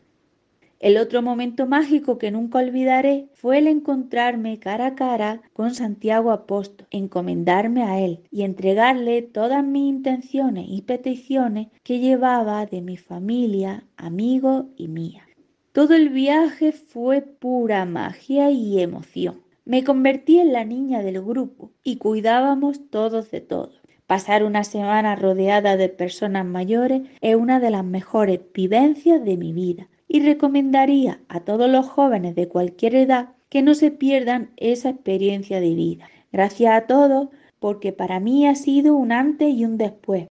El otro momento mágico que nunca olvidaré fue el encontrarme cara a cara con Santiago Apóstol, encomendarme a él y entregarle todas mis intenciones y peticiones que llevaba de mi familia, amigos y mía. Todo el viaje fue pura magia y emoción. Me convertí en la niña del grupo y cuidábamos todos de todos. Pasar una semana rodeada de personas mayores es una de las mejores vivencias de mi vida y recomendaría a todos los jóvenes de cualquier edad que no se pierdan esa experiencia de vida. Gracias a todos porque para mí ha sido un antes y un después.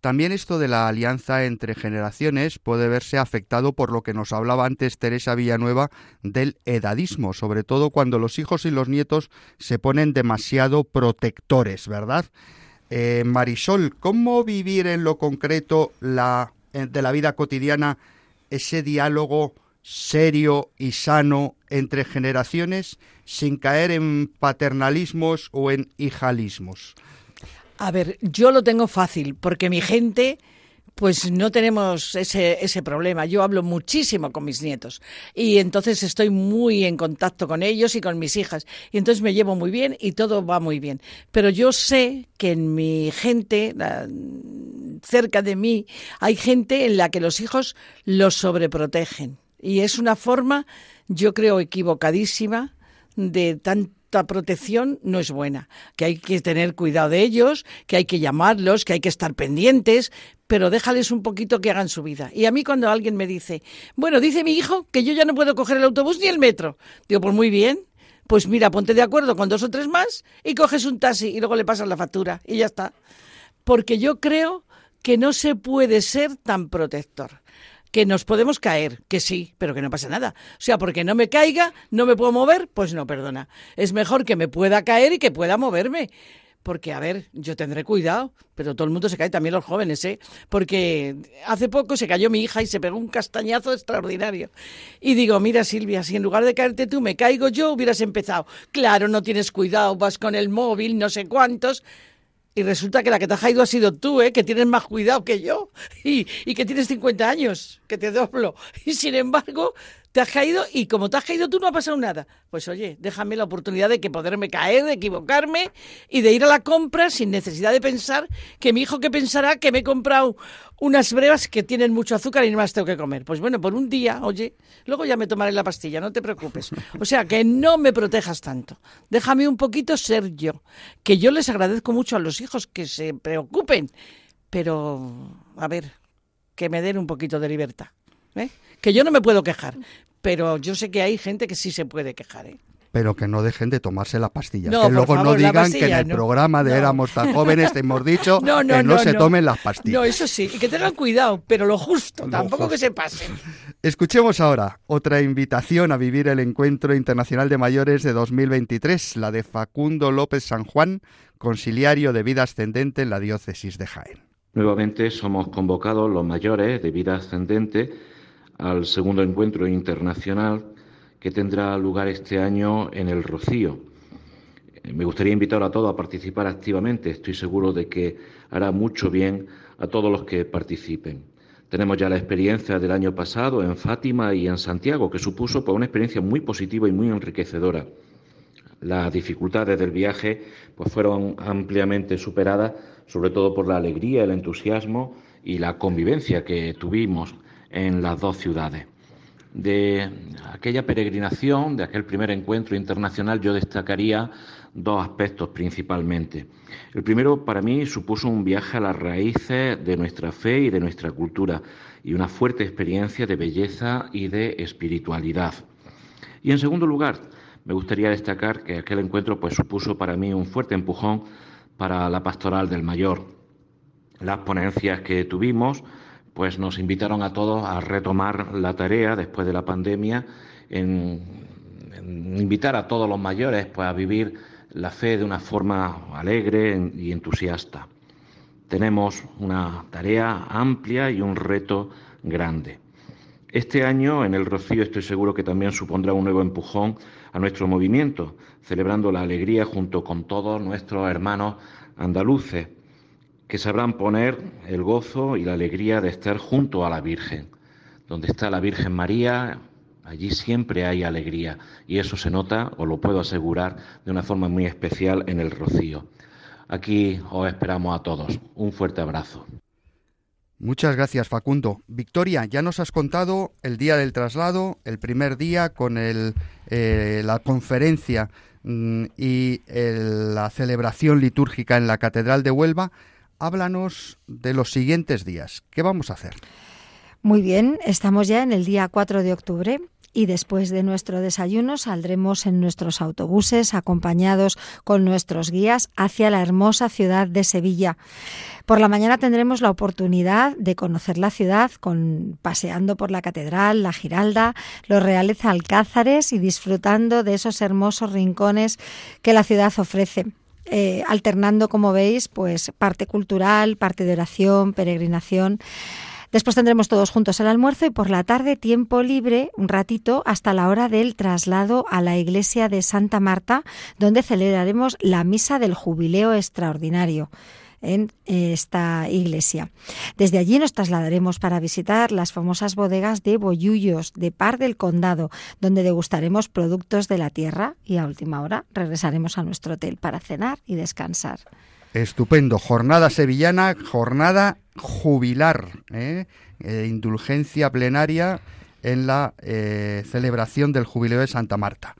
También esto de la alianza entre generaciones puede verse afectado por lo que nos hablaba antes Teresa Villanueva del edadismo, sobre todo cuando los hijos y los nietos se ponen demasiado protectores, ¿verdad? Eh, Marisol, ¿cómo vivir en lo concreto la, de la vida cotidiana ese diálogo serio y sano entre generaciones sin caer en paternalismos o en hijalismos? A ver, yo lo tengo fácil porque mi gente pues no tenemos ese, ese problema. Yo hablo muchísimo con mis nietos y entonces estoy muy en contacto con ellos y con mis hijas. Y entonces me llevo muy bien y todo va muy bien. Pero yo sé que en mi gente, cerca de mí, hay gente en la que los hijos los sobreprotegen. Y es una forma, yo creo, equivocadísima de tanta protección no es buena, que hay que tener cuidado de ellos, que hay que llamarlos, que hay que estar pendientes, pero déjales un poquito que hagan su vida. Y a mí cuando alguien me dice, bueno, dice mi hijo que yo ya no puedo coger el autobús ni el metro, digo, pues muy bien, pues mira, ponte de acuerdo con dos o tres más y coges un taxi y luego le pasas la factura y ya está. Porque yo creo que no se puede ser tan protector. Que nos podemos caer, que sí, pero que no pasa nada. O sea, porque no me caiga, no me puedo mover, pues no, perdona. Es mejor que me pueda caer y que pueda moverme. Porque, a ver, yo tendré cuidado, pero todo el mundo se cae, también los jóvenes, ¿eh? Porque hace poco se cayó mi hija y se pegó un castañazo extraordinario. Y digo, mira Silvia, si en lugar de caerte tú me caigo yo, hubieras empezado. Claro, no tienes cuidado, vas con el móvil, no sé cuántos. Y resulta que la que te has caído ha sido tú, ¿eh? que tienes más cuidado que yo y, y que tienes 50 años, que te doblo. Y sin embargo, te has caído y como te has caído tú no ha pasado nada. Pues oye, déjame la oportunidad de que poderme caer, de equivocarme y de ir a la compra sin necesidad de pensar que mi hijo que pensará que me he comprado unas brevas que tienen mucho azúcar y no más tengo que comer. Pues bueno, por un día, oye, luego ya me tomaré la pastilla, no te preocupes. O sea, que no me protejas tanto. Déjame un poquito ser yo. Que yo les agradezco mucho a los hijos que se preocupen, pero a ver, que me den un poquito de libertad. ¿Eh? Que yo no me puedo quejar, pero yo sé que hay gente que sí se puede quejar. ¿eh? Pero que no dejen de tomarse las pastillas. No, que por luego no favor, la digan que en pastilla, el no. programa de No. Éramos tan jóvenes te hemos dicho No, no, que no, no, se no. tomen las pastillas. No, eso sí, y que tengan cuidado, pero lo justo, Lo tampoco que se pasen. Escuchemos ahora otra invitación a vivir el Encuentro Internacional de Mayores de 2023, la de Facundo López San Juan, conciliario de vida ascendente en la diócesis de Jaén. Nuevamente somos convocados los mayores de vida ascendente al segundo encuentro internacional que tendrá lugar este año en el Rocío. Eh, Me gustaría invitar a todos a participar activamente. Estoy seguro de que hará mucho bien a todos los que participen. Tenemos ya la experiencia del año pasado en Fátima y en Santiago, que supuso pues, una experiencia muy positiva y muy enriquecedora. Las dificultades del viaje pues, fueron ampliamente superadas, sobre todo por la alegría, el entusiasmo y la convivencia que tuvimos en las dos ciudades. De aquella peregrinación, de aquel primer encuentro internacional, yo destacaría dos aspectos principalmente. El primero, para mí, supuso un viaje a las raíces de nuestra fe y de nuestra cultura y una fuerte experiencia de belleza y de espiritualidad. Y en segundo lugar, me gustaría destacar que aquel encuentro pues, supuso para mí un fuerte empujón para la pastoral del mayor. Las ponencias que tuvimos pues nos invitaron a todos a retomar la tarea después de la pandemia en, invitar a todos los mayores pues a vivir la fe de una forma alegre y entusiasta. Tenemos una tarea amplia y un reto grande. Este año en el Rocío estoy seguro que también supondrá un nuevo empujón a nuestro movimiento, celebrando la alegría junto con todos nuestros hermanos andaluces, que sabrán poner el gozo y la alegría de estar junto a la Virgen. Donde está la Virgen María, allí siempre hay alegría y eso se nota, os lo puedo asegurar, de una forma muy especial en el Rocío. Aquí os esperamos a todos. Un fuerte abrazo. Muchas gracias, Facundo. Victoria, ya nos has contado el día del traslado, el primer día con el, eh, la conferencia mm, y el- la celebración litúrgica en la Catedral de Huelva. Háblanos de los siguientes días. ¿Qué vamos a hacer? Muy bien, estamos ya en el día 4 de octubre y después de nuestro desayuno saldremos en nuestros autobuses acompañados con nuestros guías hacia la hermosa ciudad de Sevilla. Por la mañana tendremos la oportunidad de conocer la ciudad con paseando por la catedral, la Giralda, los reales alcázares y disfrutando de esos hermosos rincones que la ciudad ofrece. Eh, alternando, como veis, pues parte cultural, parte de oración, peregrinación. Después tendremos todos juntos el almuerzo y por la tarde tiempo libre, un ratito, hasta la hora del traslado a la iglesia de Santa Marta, donde celebraremos la misa del jubileo extraordinario en esta iglesia. Desde allí nos trasladaremos para visitar las famosas bodegas de Bollullos, de Par del Condado, donde degustaremos productos de la tierra y a última hora regresaremos a nuestro hotel para cenar y descansar. Estupendo. Jornada sevillana, jornada jubilar, ¿eh? Eh, indulgencia plenaria en la eh, celebración del jubileo de Santa Marta.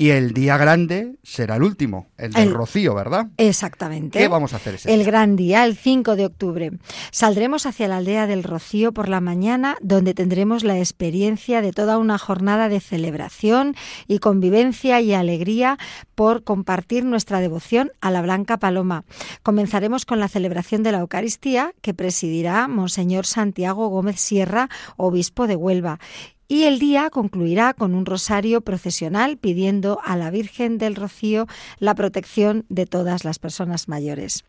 Y el día grande será el último, el del El- Rocío, ¿verdad? Exactamente. ¿Qué vamos a hacer ese El día? gran día, el 5 de octubre. Saldremos hacia la aldea del Rocío por la mañana, donde tendremos la experiencia de toda una jornada de celebración y convivencia y alegría por compartir nuestra devoción a la Blanca Paloma. Comenzaremos con la celebración de la Eucaristía, que presidirá Monseñor Santiago Gómez Sierra, obispo de Huelva. Y el día concluirá con un rosario procesional pidiendo a la Virgen del Rocío la protección de todas las personas mayores.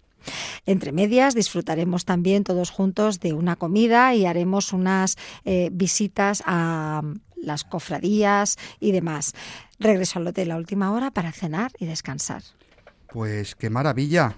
Entre medias disfrutaremos también todos juntos de una comida y haremos unas eh, visitas a las cofradías y demás. Regreso al hotel a última hora para cenar y descansar. Pues qué maravilla.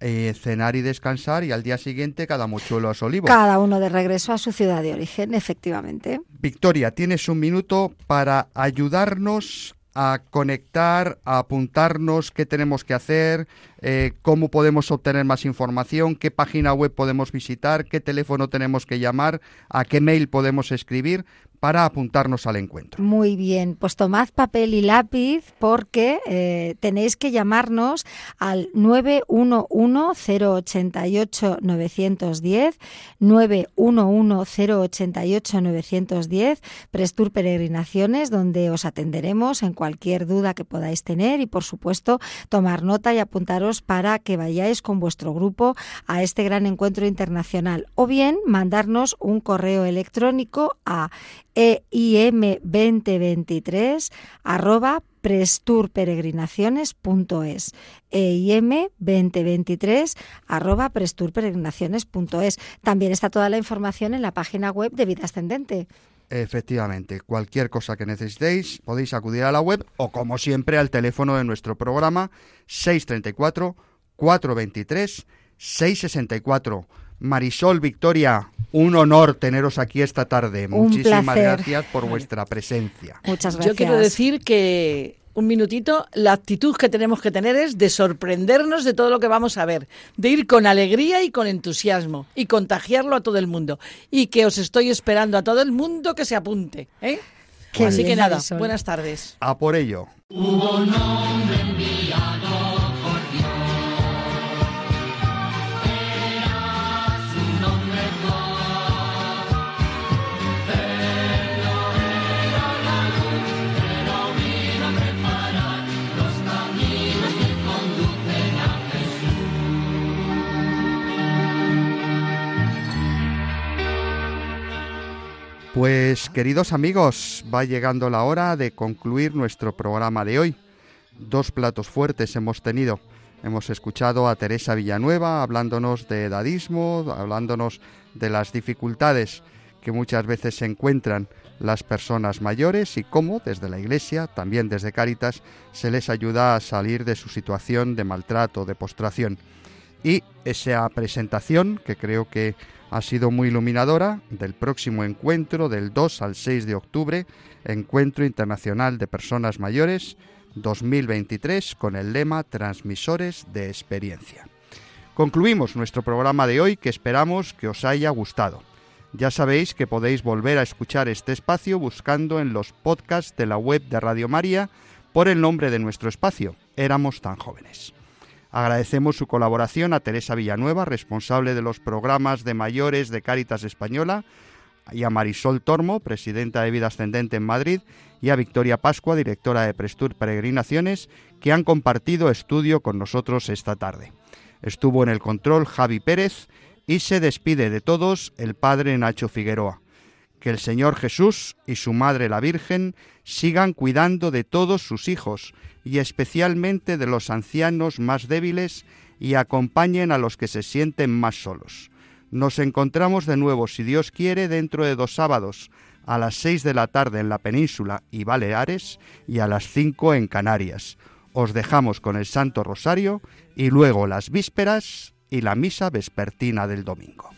Eh, cenar y descansar y al día siguiente cada mochuelo a su olivo. Cada uno de regreso a su ciudad de origen, efectivamente. Victoria, tienes un minuto para ayudarnos a conectar, a apuntarnos qué tenemos que hacer, eh, cómo podemos obtener más información, qué página web podemos visitar, qué teléfono tenemos que llamar, a qué mail podemos escribir para apuntarnos al encuentro. Muy bien, pues tomad papel y lápiz porque eh, tenéis que llamarnos al 911-088-910, 911-088-910, Prestur Peregrinaciones, donde os atenderemos en cualquier duda que podáis tener y, por supuesto, tomar nota y apuntaros para que vayáis con vuestro grupo a este gran encuentro internacional o bien mandarnos un correo electrónico a E eim2023 arroba presturperegrinaciones.es eim2023 arroba presturperegrinaciones.es También está toda la información en la página web de Vida Ascendente. Efectivamente, cualquier cosa que necesitéis podéis acudir a la web o como siempre al teléfono de nuestro programa 634 423 664. Marisol Victoria, un honor teneros aquí esta tarde. Un Muchísimas placer. gracias por vuestra presencia. Muchas Yo quiero decir que, un minutito, la actitud que tenemos que tener es de sorprendernos de todo lo que vamos a ver, de ir con alegría y con entusiasmo y contagiarlo a todo el mundo. Y que os estoy esperando a todo el mundo que se apunte. ¿eh? Así bien, que nada, buenas tardes. A por ello. Hubo un hombre enviado Pues queridos amigos, va llegando la hora de concluir nuestro programa de hoy. Dos platos fuertes hemos tenido. Hemos escuchado a Teresa Villanueva hablándonos de edadismo, hablándonos de las dificultades que muchas veces se encuentran las personas mayores y cómo desde la Iglesia, también desde Cáritas, se les ayuda a salir de su situación de maltrato, de postración. Y esa presentación, que creo que ha sido muy iluminadora, del próximo encuentro del 2 al 6 de octubre, Encuentro Internacional de Personas Mayores 2023, con el lema Transmisores de Experiencia. Concluimos nuestro programa de hoy que esperamos que os haya gustado. Ya sabéis que podéis volver a escuchar este espacio buscando en los podcasts de la web de Radio María por el nombre de nuestro espacio, Éramos tan jóvenes. Agradecemos su colaboración a Teresa Villanueva, responsable de los programas de mayores de Cáritas Española, y a Marisol Tormo, presidenta de Vida Ascendente en Madrid, y a Victoria Pascua, directora de Prestur Peregrinaciones, que han compartido estudio con nosotros esta tarde. Estuvo en el control Javi Pérez y se despide de todos el padre Nacho Figueroa. Que el Señor Jesús y su Madre la Virgen sigan cuidando de todos sus hijos y especialmente de los ancianos más débiles y acompañen a los que se sienten más solos. Nos encontramos de nuevo, si Dios quiere, dentro de dos sábados, a las seis de la tarde en la península y Baleares y a las cinco en Canarias. Os dejamos con el Santo Rosario y luego las vísperas y la misa vespertina del domingo.